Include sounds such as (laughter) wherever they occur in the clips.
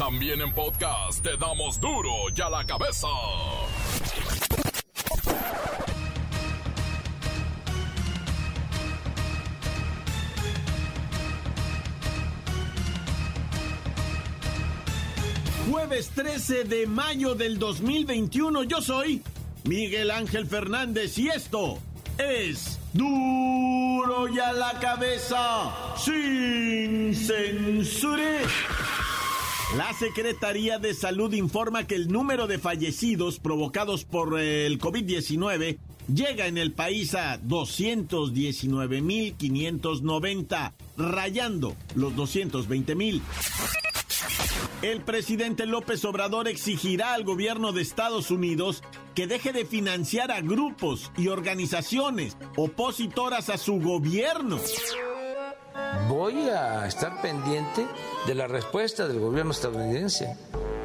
También en podcast te damos duro y a la cabeza. Jueves 13 de mayo del 2021, yo soy Miguel Ángel Fernández y esto es duro y a la cabeza sin censura. La Secretaría de Salud informa que el número de fallecidos provocados por el COVID-19 llega en el país a 219.590, rayando los 220.000. El presidente López Obrador exigirá al gobierno de Estados Unidos que deje de financiar a grupos y organizaciones opositoras a su gobierno. Voy a estar pendiente de la respuesta del gobierno estadounidense,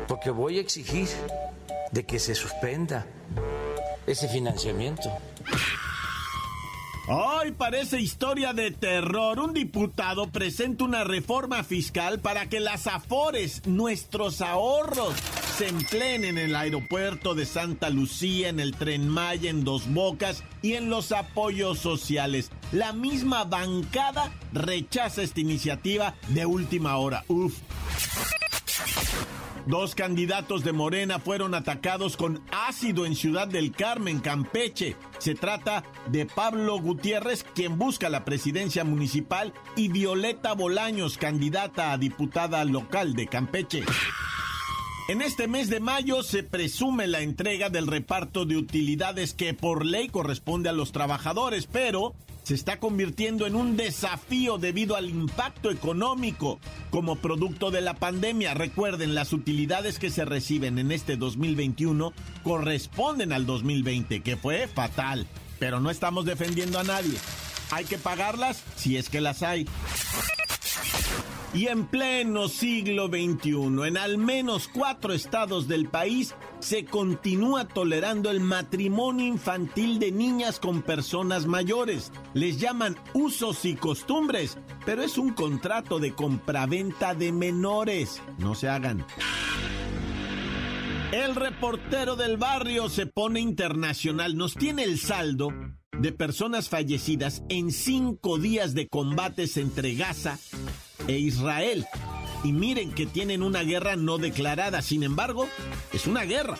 porque voy a exigir de que se suspenda ese financiamiento. Hoy parece historia de terror. Un diputado presenta una reforma fiscal para que las afores, nuestros ahorros, se empleen en el aeropuerto de Santa Lucía, en el tren Maya, en Dos Bocas y en los apoyos sociales. La misma bancada rechaza esta iniciativa de última hora. Uf. Dos candidatos de Morena fueron atacados con ácido en Ciudad del Carmen, Campeche. Se trata de Pablo Gutiérrez, quien busca la presidencia municipal, y Violeta Bolaños, candidata a diputada local de Campeche. En este mes de mayo se presume la entrega del reparto de utilidades que por ley corresponde a los trabajadores, pero se está convirtiendo en un desafío debido al impacto económico como producto de la pandemia. Recuerden, las utilidades que se reciben en este 2021 corresponden al 2020, que fue fatal, pero no estamos defendiendo a nadie. Hay que pagarlas si es que las hay. Y en pleno siglo XXI, en al menos cuatro estados del país, se continúa tolerando el matrimonio infantil de niñas con personas mayores. Les llaman usos y costumbres, pero es un contrato de compraventa de menores. No se hagan. El reportero del barrio se pone internacional. Nos tiene el saldo de personas fallecidas en cinco días de combates entre Gaza e Israel. Y miren que tienen una guerra no declarada, sin embargo, es una guerra.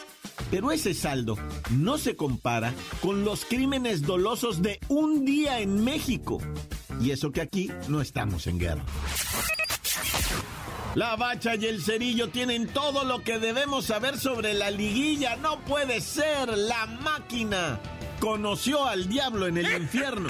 Pero ese saldo no se compara con los crímenes dolosos de un día en México. Y eso que aquí no estamos en guerra. La bacha y el cerillo tienen todo lo que debemos saber sobre la liguilla. No puede ser. La máquina conoció al diablo en el infierno.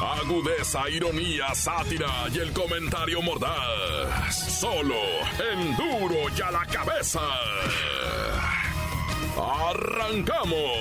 Agudeza, ironía, sátira y el comentario mordaz. Solo en duro y a la cabeza. ¡Arrancamos!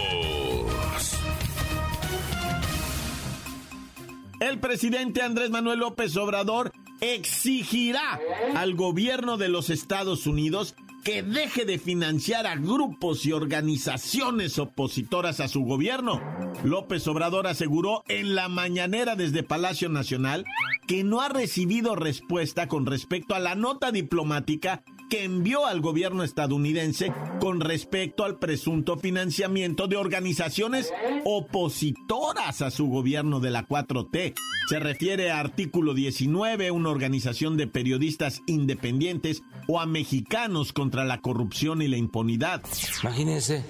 El presidente Andrés Manuel López Obrador exigirá al gobierno de los Estados Unidos que deje de financiar a grupos y organizaciones opositoras a su gobierno. López Obrador aseguró en la mañanera desde Palacio Nacional que no ha recibido respuesta con respecto a la nota diplomática que envió al gobierno estadounidense con respecto al presunto financiamiento de organizaciones opositoras a su gobierno de la 4T. Se refiere a artículo 19, una organización de periodistas independientes o a mexicanos contra la corrupción y la impunidad. Imagínense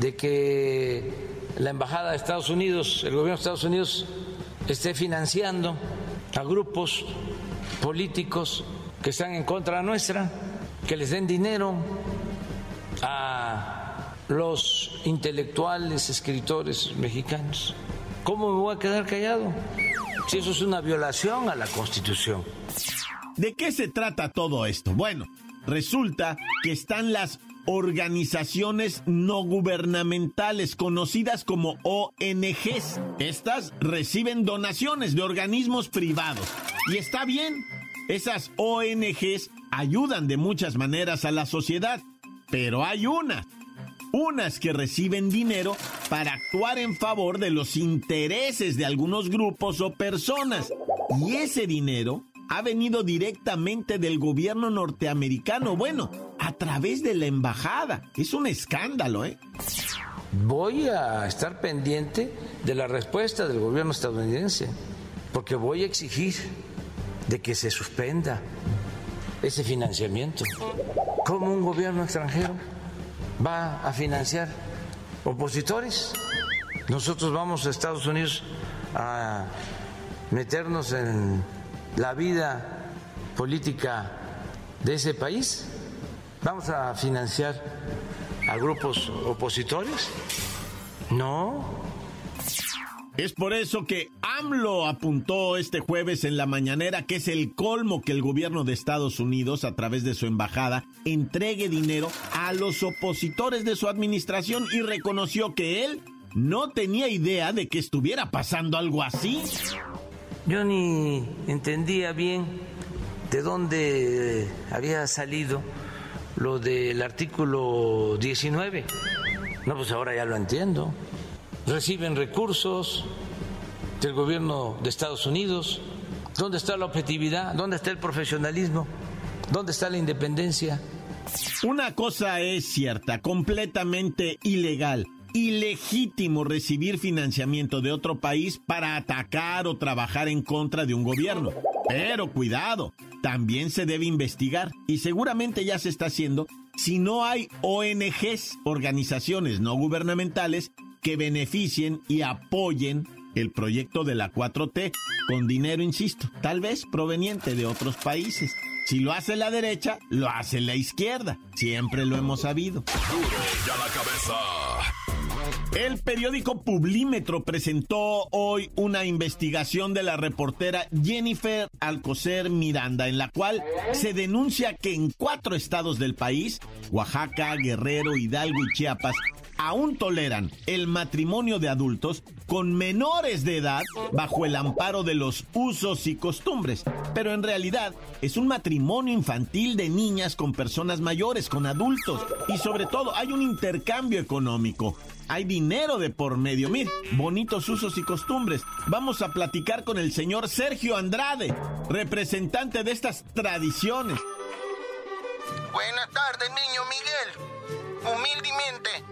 de que la Embajada de Estados Unidos, el gobierno de Estados Unidos, esté financiando a grupos políticos que están en contra nuestra, que les den dinero a los intelectuales, escritores mexicanos. ¿Cómo me voy a quedar callado? Si eso es una violación a la Constitución. ¿De qué se trata todo esto? Bueno, resulta que están las organizaciones no gubernamentales conocidas como ONGs. Estas reciben donaciones de organismos privados. Y está bien, esas ONGs ayudan de muchas maneras a la sociedad, pero hay unas, unas que reciben dinero para actuar en favor de los intereses de algunos grupos o personas. Y ese dinero ha venido directamente del gobierno norteamericano, bueno, a través de la embajada. Es un escándalo, ¿eh? Voy a estar pendiente de la respuesta del gobierno estadounidense, porque voy a exigir de que se suspenda ese financiamiento. ¿Cómo un gobierno extranjero va a financiar opositores? Nosotros vamos a Estados Unidos a meternos en la vida política de ese país? ¿Vamos a financiar a grupos opositores? No. Es por eso que AMLO apuntó este jueves en la mañanera que es el colmo que el gobierno de Estados Unidos, a través de su embajada, entregue dinero a los opositores de su administración y reconoció que él no tenía idea de que estuviera pasando algo así. Yo ni entendía bien de dónde había salido lo del artículo 19. No, pues ahora ya lo entiendo. Reciben recursos del gobierno de Estados Unidos. ¿Dónde está la objetividad? ¿Dónde está el profesionalismo? ¿Dónde está la independencia? Una cosa es cierta, completamente ilegal ilegítimo recibir financiamiento de otro país para atacar o trabajar en contra de un gobierno. Pero cuidado, también se debe investigar y seguramente ya se está haciendo si no hay ONGs, organizaciones no gubernamentales, que beneficien y apoyen el proyecto de la 4T con dinero, insisto, tal vez proveniente de otros países. Si lo hace la derecha, lo hace la izquierda. Siempre lo hemos sabido. El periódico Publímetro presentó hoy una investigación de la reportera Jennifer Alcocer Miranda, en la cual se denuncia que en cuatro estados del país, Oaxaca, Guerrero, Hidalgo y Chiapas, aún toleran el matrimonio de adultos con menores de edad bajo el amparo de los usos y costumbres. Pero en realidad es un matrimonio infantil de niñas con personas mayores, con adultos. Y sobre todo hay un intercambio económico. Hay dinero de por medio. Mire, bonitos usos y costumbres. Vamos a platicar con el señor Sergio Andrade, representante de estas tradiciones. Buenas tardes, niño Miguel. Humildemente te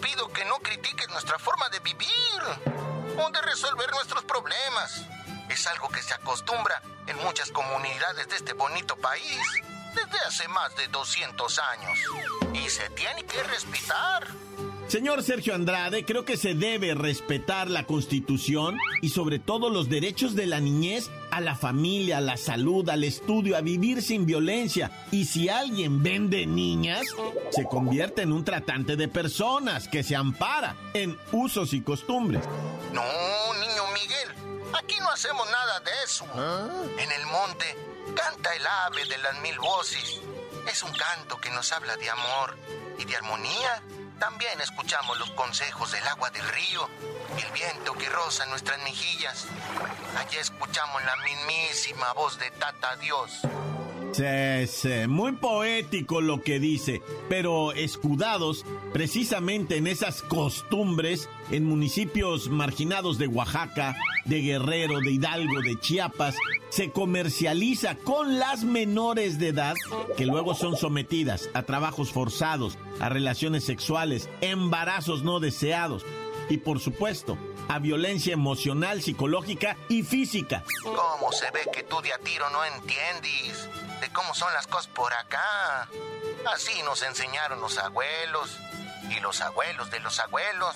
pido que no critiques nuestra forma de vivir o de resolver nuestros problemas. Es algo que se acostumbra en muchas comunidades de este bonito país desde hace más de 200 años. Y se tiene que respetar. Señor Sergio Andrade, creo que se debe respetar la Constitución y sobre todo los derechos de la niñez a la familia, a la salud, al estudio, a vivir sin violencia. Y si alguien vende niñas, se convierte en un tratante de personas que se ampara en usos y costumbres. No, niño Miguel, aquí no hacemos nada de eso. ¿Ah? En el monte canta el ave de las mil voces. Es un canto que nos habla de amor y de armonía también escuchamos los consejos del agua del río y el viento que roza nuestras mejillas. Allí escuchamos la mismísima voz de Tata Dios. Sí, muy poético lo que dice, pero escudados precisamente en esas costumbres en municipios marginados de Oaxaca, de Guerrero, de Hidalgo, de Chiapas, se comercializa con las menores de edad que luego son sometidas a trabajos forzados, a relaciones sexuales, embarazos no deseados y por supuesto a violencia emocional, psicológica y física. ¿Cómo se ve que tú de a tiro no entiendes de cómo son las cosas por acá? Así nos enseñaron los abuelos y los abuelos de los abuelos.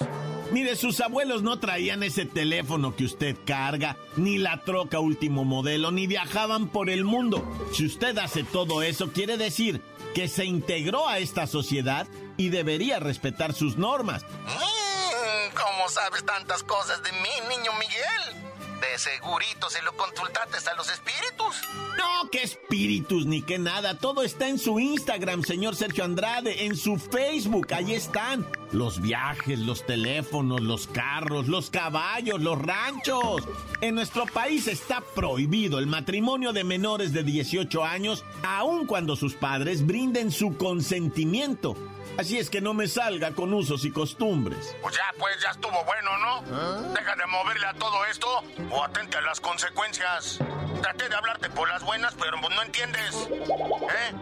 Mire, sus abuelos no traían ese teléfono que usted carga, ni la troca último modelo, ni viajaban por el mundo. Si usted hace todo eso, quiere decir que se integró a esta sociedad y debería respetar sus normas. Mm, ¿Cómo sabes tantas cosas de mí, niño Miguel? De segurito se lo consultaste a los espíritus. No, qué espíritus ni qué nada. Todo está en su Instagram, señor Sergio Andrade, en su Facebook. Ahí están. Los viajes, los teléfonos, los carros, los caballos, los ranchos. En nuestro país está prohibido el matrimonio de menores de 18 años, aun cuando sus padres brinden su consentimiento. Así es que no me salga con usos y costumbres. Pues ya, pues ya estuvo bueno, ¿no? Deja de moverle a todo esto o atente a las consecuencias. Traté de hablarte por las buenas, pero no entiendes. ¿Eh?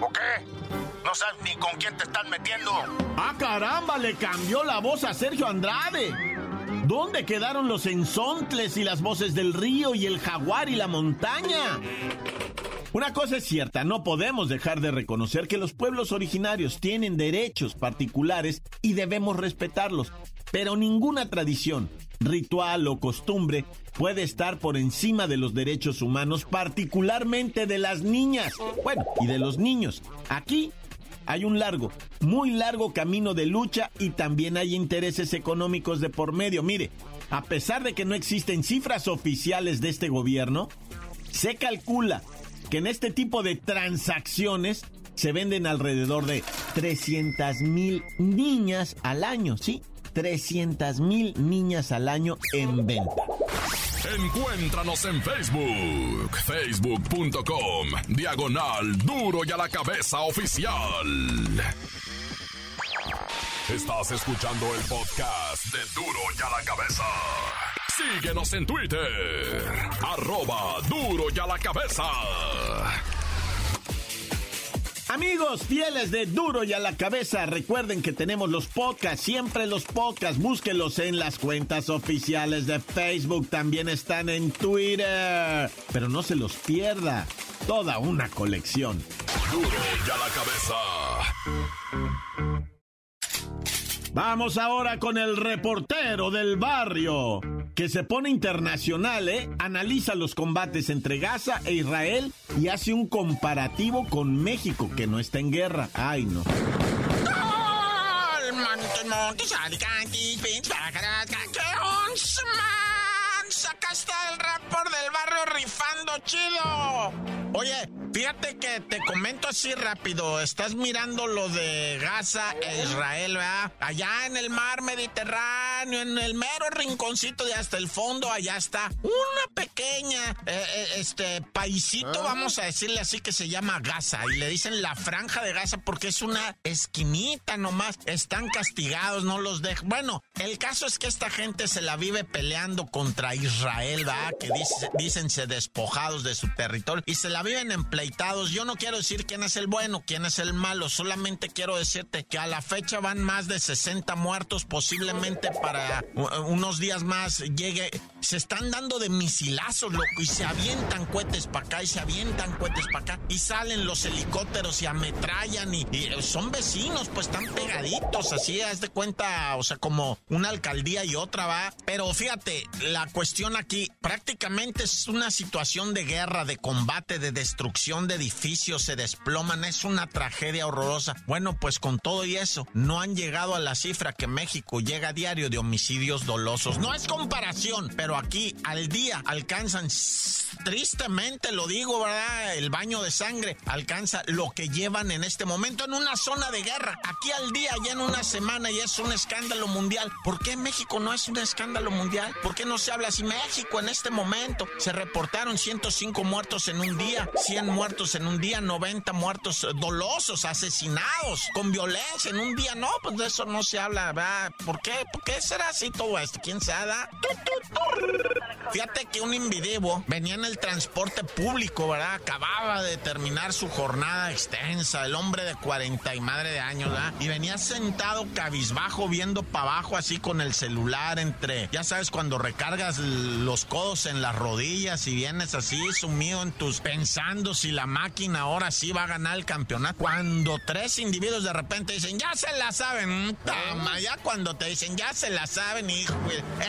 ¿O qué? No sabes ni con quién te están metiendo. ¡Ah, caramba! Le cambió la voz a Sergio Andrade. ¿Dónde quedaron los ensontles y las voces del río y el jaguar y la montaña? Una cosa es cierta, no podemos dejar de reconocer que los pueblos originarios tienen derechos particulares y debemos respetarlos, pero ninguna tradición, ritual o costumbre puede estar por encima de los derechos humanos, particularmente de las niñas, bueno, y de los niños. Aquí hay un largo, muy largo camino de lucha y también hay intereses económicos de por medio. Mire, a pesar de que no existen cifras oficiales de este gobierno, se calcula que en este tipo de transacciones se venden alrededor de 300 mil niñas al año, ¿sí? 300 mil niñas al año en venta. Encuéntranos en Facebook, facebook.com, diagonal duro y a la cabeza oficial. Estás escuchando el podcast de duro y a la cabeza. Síguenos en Twitter, arroba duro y a la cabeza. Amigos fieles de Duro y a la cabeza, recuerden que tenemos los podcasts, siempre los podcasts, búsquenlos en las cuentas oficiales de Facebook, también están en Twitter, pero no se los pierda, toda una colección. Duro y a la cabeza. Vamos ahora con el reportero del barrio que se pone internacional, ¿eh? Analiza los combates entre Gaza e Israel y hace un comparativo con México, que no está en guerra. Ay, no. Sacaste el rapor del barrio rifando chido. Oye, fíjate que te comento así rápido. Estás mirando lo de Gaza e Israel, ¿verdad? Allá en el mar Mediterráneo, en el mero rinconcito de hasta el fondo, allá está una pequeña, eh, eh, este, paisito, vamos a decirle así, que se llama Gaza. Y le dicen la franja de Gaza porque es una esquinita nomás. Están castigados, no los dejan. Bueno, el caso es que esta gente se la vive peleando contra Israel, ¿verdad? Que dice, despojados de su territorio y se la viven empleitados. Yo no quiero decir quién es el bueno, quién es el malo, solamente quiero decirte que a la fecha van más de 60 muertos, posiblemente para unos días más llegue. Se están dando de misilazos, loco, y se avientan cohetes para acá y se avientan cohetes para acá y salen los helicópteros y ametrallan y, son vecinos, pues están pegaditos, así, haz de cuenta, o sea, como una alcaldía y otra va. Pero fíjate, la cuestión prácticamente es una situación de guerra, de combate, de destrucción de edificios, se desploman, es una tragedia horrorosa. Bueno, pues con todo y eso, no han llegado a la cifra que México llega a diario de homicidios dolosos. No es comparación, pero aquí al día alcanzan, tristemente lo digo, ¿verdad? El baño de sangre alcanza lo que llevan en este momento en una zona de guerra. Aquí al día, ya en una semana, y es un escándalo mundial. ¿Por qué México no es un escándalo mundial? ¿Por qué no se habla así? México en este momento se reportaron 105 muertos en un día, 100 muertos en un día, 90 muertos dolosos, asesinados, con violencia en un día. No, pues de eso no se habla, ¿verdad? ¿Por qué? ¿Por qué será así todo esto? ¿Quién se da? Fíjate que un individuo venía en el transporte público, ¿verdad? Acababa de terminar su jornada extensa, el hombre de 40 y madre de años, ¿verdad? Y venía sentado cabizbajo, viendo para abajo, así con el celular entre, ya sabes, cuando recargas los codos en las rodillas y vienes así sumido en tus pensando si la máquina ahora sí va a ganar el campeonato. Cuando tres individuos de repente dicen, ya se la saben, tama, ya cuando te dicen, ya se la saben, hijo,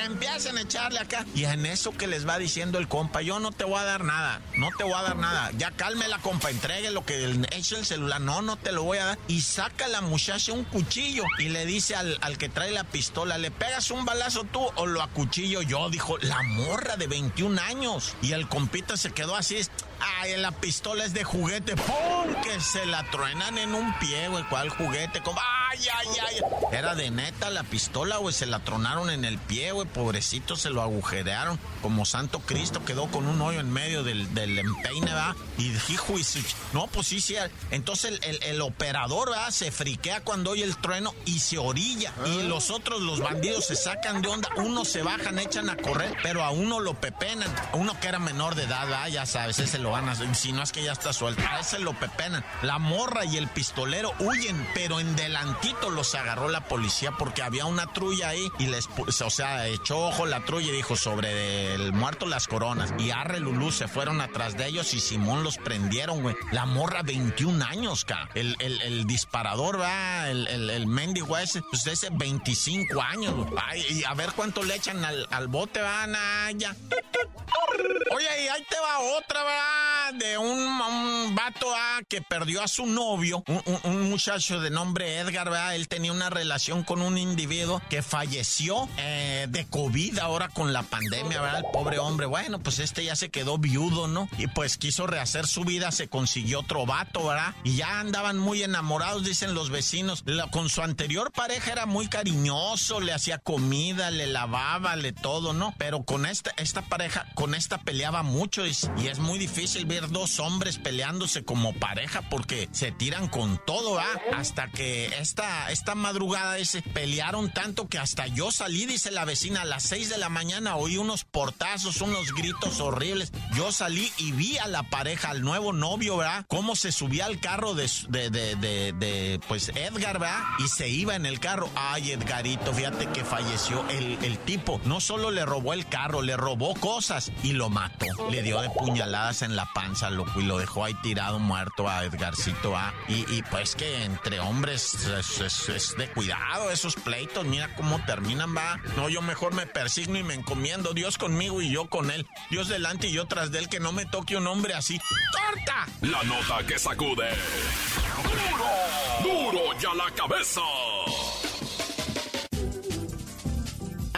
empiezan a echarle acá. Y en eso que les va diciendo el compa, yo no te voy a dar nada, no te voy a dar nada. Ya calme la compa, entregue lo que eche el celular, no, no te lo voy a dar. Y saca la muchacha un cuchillo y le dice al, al que trae la pistola, ¿le pegas un balazo tú o lo acuchillo yo? Dijo, la morra de 21 años. Y el compita se quedó así, Ay, la pistola es de juguete. ¡Pum! Que se la truenan en un pie, güey. ¿Cuál juguete? Como, ¡Ay, ay, ay! Era de neta la pistola, güey. Se la tronaron en el pie, güey. Pobrecito, se lo agujerearon. Como Santo Cristo quedó con un hoyo en medio del, del empeine, ¿verdad? Y dijo, no, pues sí, sí. Entonces el, el, operador, ¿verdad? Se friquea cuando oye el trueno y se orilla. Y ah. los otros, los bandidos, se sacan de onda. Unos se bajan, echan a correr, pero a uno lo pepenan. Uno que era menor de edad, ¿verdad? Ya sabes, ese lo van a... Si no es que ya está suelto. A ese lo pepenan. La morra y el pistolero huyen, pero en delantito los agarró la policía porque había una trulla ahí y les... O sea, echó ojo la trulla y dijo sobre el muerto las coronas. Y Arre Lulú se fueron atrás de ellos y Simón los prendieron, güey. La morra 21 años, ca. El, el, disparador, va, el, el, el mendigo ese, pues ese 25 años, Ay, y a ver cuánto le echan al, al bote, van a ya. Oye, y ahí te va otra, ¿verdad? De un, un vato ¿verdad? que perdió a su novio, un, un, muchacho de nombre Edgar, ¿verdad? Él tenía una relación con un individuo que falleció eh, de COVID ahora con la pandemia, ¿verdad? El pobre hombre. Bueno, pues este ya se quedó viudo, ¿no? Y pues quiso rehacer su vida, se consiguió otro vato, ¿verdad? Y ya andaban muy enamorados, dicen los vecinos. con su anterior pareja era muy cariñoso, le hacía comida, le lavaba, le todo, ¿no? Pero con esta, esta pareja, con esta peleaba mucho y, y es muy difícil ver dos hombres peleándose como pareja porque se tiran con todo, ¿ah? Hasta que esta, esta madrugada ese pelearon tanto que hasta yo salí, dice la vecina, a las 6 de la mañana oí unos portazos, unos gritos horribles. Yo salí y vi a la pareja, al nuevo novio, ¿verdad? Cómo se subía al carro de, de, de, de, pues Edgar, ¿verdad? Y se iba en el carro. Ay, Edgarito, fíjate que falleció el, el tipo. No solo le robó el carro, le robó cosas y lo mató. Le dio de puñaladas en la panza, loco, y lo dejó ahí tirado muerto a Edgarcito, ¿ah? Y, y pues que entre hombres es, es, de cuidado esos pleitos. Mira cómo terminan, va. No, yo mejor me persigno y me encomiendo. Dios conmigo y yo con él. Dios delante y yo tras de él. Que no me toque un hombre así. ¡Corta! La nota que sacude. ¡Duro! ¡Duro ya la cabeza!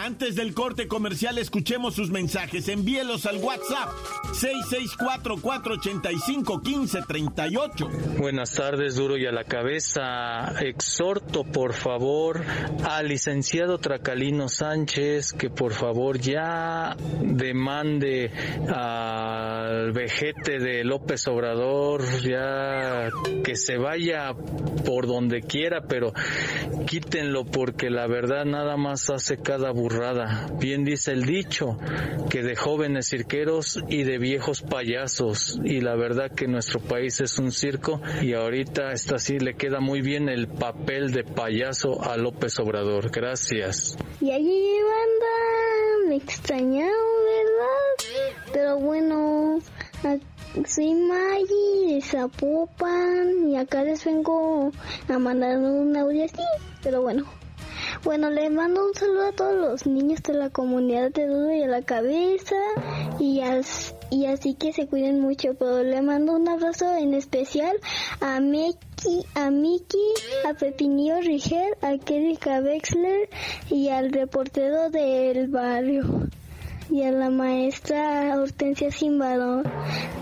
Antes del corte comercial, escuchemos sus mensajes. Envíelos al WhatsApp 664-485-1538. Buenas tardes, duro y a la cabeza. Exhorto, por favor, al licenciado Tracalino Sánchez que por favor ya demande al vejete de López Obrador, ya que se vaya por donde quiera, pero quítenlo porque la verdad nada más hace cada burro Bien dice el dicho, que de jóvenes cirqueros y de viejos payasos. Y la verdad que nuestro país es un circo y ahorita está así, le queda muy bien el papel de payaso a López Obrador. Gracias. Y allí me ¿verdad? Pero bueno, soy Maggie de Zapopan y acá les vengo a mandar un audio así, pero bueno. Bueno, le mando un saludo a todos los niños de la comunidad de Dudo y a la cabeza y, así que se cuiden mucho, pero le mando un abrazo en especial a Meki, a Miki, a Pepinillo Rigel, a Kerika Wexler y al reportero del barrio y a la maestra Hortensia Simbadón.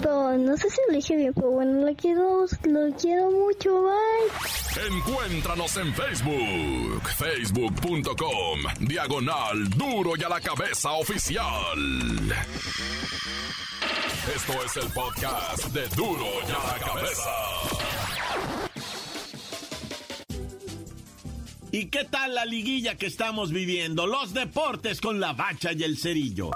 Pero no sé si lo dije bien, pero bueno, lo quiero, lo quiero mucho, bye. Encuéntranos en Facebook, facebook.com, diagonal duro y a la cabeza oficial. Esto es el podcast de duro y a la cabeza. ¿Y qué tal la liguilla que estamos viviendo? Los deportes con la bacha y el cerillo.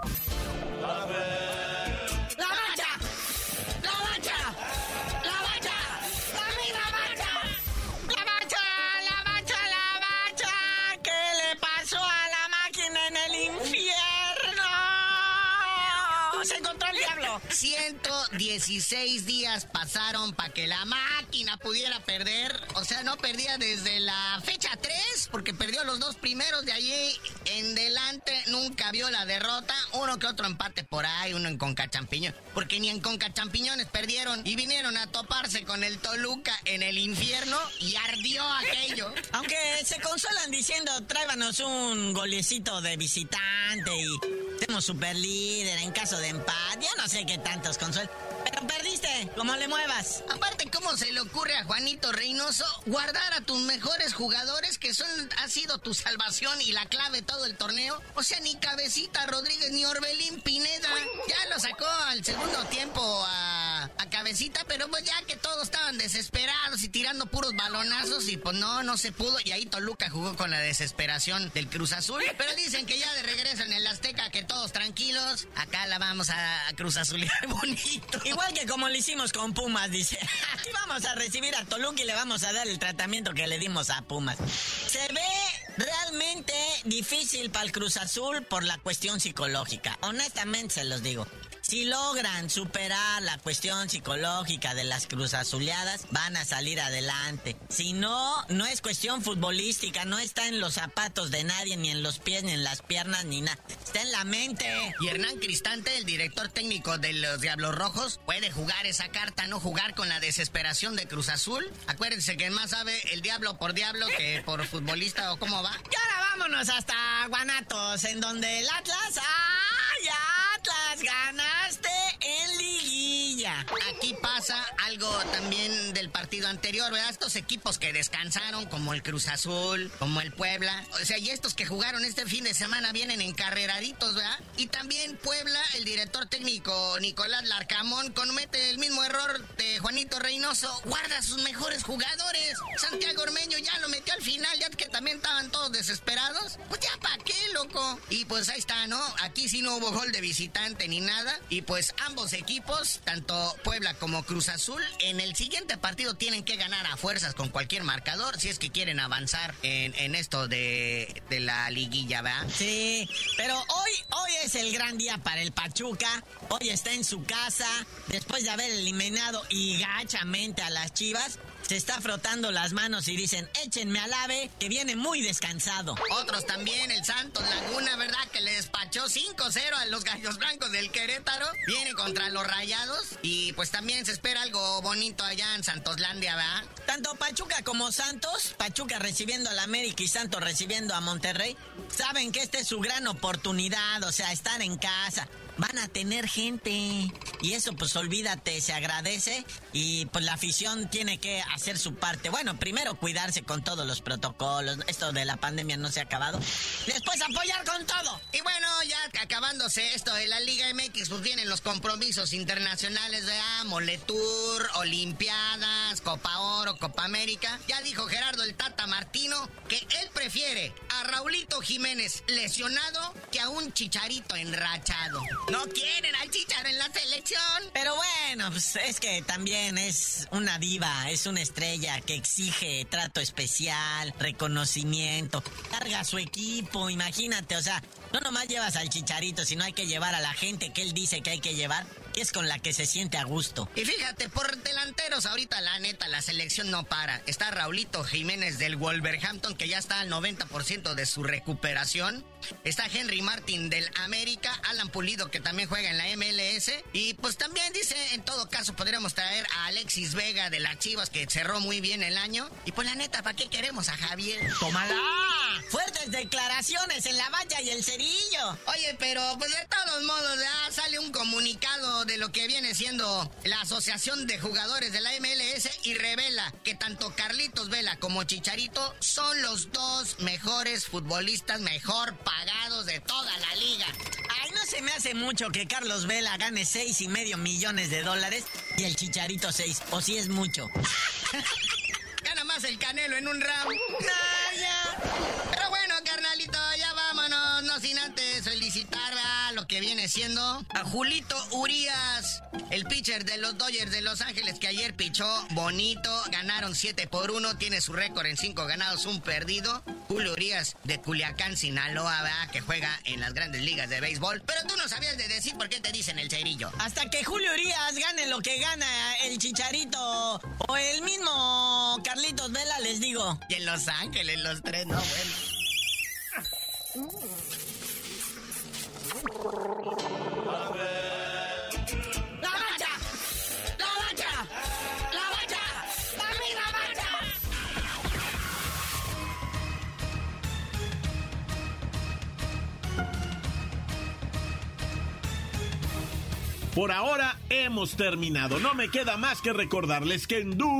116 días pasaron para que la máquina pudiera perder. O sea, no perdía desde la fecha 3, porque perdió los dos primeros de allí en delante. Nunca vio la derrota. Uno que otro empate por ahí, uno en Conca Champiñón. Porque ni en Conca Champiñones perdieron y vinieron a toparse con el Toluca en el infierno y ardió aquello. Aunque se consuelan diciendo, tráiganos un golecito de visitante y tenemos super líder en caso de empate. Yo no sé qué tantos consuelos. Pero perdiste, como le muevas. Aparte, ¿cómo se le ocurre a Juanito Reynoso guardar a tus mejores jugadores que son ha sido tu salvación y la clave todo el torneo? O sea, ni Cabecita Rodríguez ni Orbelín Pineda. Ya lo sacó al segundo tiempo a, a Cabecita, pero pues ya que todos estaban desesperados y tirando puros balonazos y pues no, no se pudo. Y ahí Toluca jugó con la desesperación del Cruz Azul. Pero dicen que ya de regreso en el Azteca, que todos tranquilos. Acá la vamos a Cruz Azulear (laughs) bonito. Igual que como lo hicimos con Pumas, dice. (laughs) Vamos a recibir a Toluca y le vamos a dar el tratamiento que le dimos a Pumas. Se ve realmente difícil para el Cruz Azul por la cuestión psicológica. Honestamente se los digo. Si logran superar la cuestión psicológica de las cruzazuleadas, van a salir adelante. Si no, no es cuestión futbolística, no está en los zapatos de nadie, ni en los pies, ni en las piernas, ni nada. Está en la mente. Y Hernán Cristante, el director técnico de los Diablos Rojos, puede jugar esa carta, no jugar con la desesperación de Cruz Azul. Acuérdense que más sabe el diablo por diablo que por futbolista o cómo va. Ahora vámonos hasta Guanatos, en donde el Atlas. ¡Ay, Atlas! Ganaste pasa algo también del partido anterior, ¿verdad? Estos equipos que descansaron, como el Cruz Azul, como el Puebla. O sea, y estos que jugaron este fin de semana vienen encarreraditos, ¿verdad? Y también Puebla, el director técnico Nicolás Larcamón, comete el mismo error de Juanito Reynoso. Guarda sus mejores jugadores. Santiago Ormeño ya lo metió al final, ya que también estaban todos desesperados. Pues ya, ¿para qué, loco? Y pues ahí está, ¿no? Aquí sí no hubo gol de visitante ni nada. Y pues ambos equipos, tanto Puebla como Cruz Azul, en el siguiente partido tienen que ganar a fuerzas con cualquier marcador si es que quieren avanzar en, esto de, de la liguilla, ¿verdad? Sí, pero hoy, hoy es el gran día para el Pachuca. Hoy está en su casa, después de haber eliminado y gachamente a las Chivas. Se está frotando las manos y dicen, échenme al ave, que viene muy descansado. Otros también, el Santos Laguna, ¿verdad? Que le despachó 5-0 a los Gallos Blancos del Querétaro. Viene contra los Rayados. Y pues también se espera algo bonito allá en Santoslandia, ¿verdad? Tanto Pachuca como Santos, Pachuca recibiendo al América y Santos recibiendo a Monterrey, saben que esta es su gran oportunidad, o sea, estar en casa. Van a tener gente. Y eso, pues olvídate, se agradece. Y pues la afición tiene que hacer su parte. Bueno, primero cuidarse con todos los protocolos. Esto de la pandemia no se ha acabado. Después apoyar con todo. Y bueno, ya acabándose esto de la Liga MX, pues vienen los compromisos internacionales de Moletour, Olimpiadas, Copa Oro, Copa América. Ya dijo Gerardo el Tata Martino que él prefiere a Raulito Jiménez lesionado que a un chicharito enrachado. No quieren al chicharo en la selección. Pero bueno, pues es que también es una diva, es una estrella que exige trato especial, reconocimiento, carga a su equipo, imagínate, o sea, no nomás llevas al chicharito, sino hay que llevar a la gente que él dice que hay que llevar, que es con la que se siente a gusto. Y fíjate, por delanteros, ahorita la neta, la selección no para. Está Raulito Jiménez del Wolverhampton, que ya está al 90% de su recuperación. Está Henry Martin del América, Alan Pulido, que también juega en la MLS. Y pues también dice, en todo caso, podríamos traer a Alexis Vega de las Chivas, que cerró muy bien el año. Y pues la neta, ¿para qué queremos a Javier? ¡Tómala! Fuertes declaraciones en la valla y el cerillo. Oye, pero pues de todos modos, ya sale un comunicado de lo que viene siendo la Asociación de Jugadores de la MLS y revela que tanto Carlitos Vela como Chicharito son los dos mejores futbolistas mejor pagados de toda la liga. Ay, no se me hace mucho que Carlos Vela gane seis y medio millones de dólares y el Chicharito seis, o si es mucho. (laughs) Gana más el Canelo en un round. Pero a Julito Urias, el pitcher de los Dodgers de Los Ángeles que ayer pichó bonito, ganaron 7 por 1, tiene su récord en 5 ganados, un perdido. Julio Urias de Culiacán, Sinaloa, ¿verdad? que juega en las grandes ligas de béisbol. Pero tú no sabías de decir por qué te dicen el cerillo. Hasta que Julio Urias gane lo que gana el Chicharito o el mismo Carlitos Vela, les digo. Y en Los Ángeles los tres, no, bueno. Por ahora hemos terminado. No me queda más que recordarles que en duro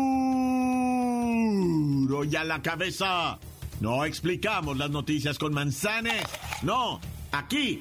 y a la cabeza no explicamos las noticias con manzanes. No, aquí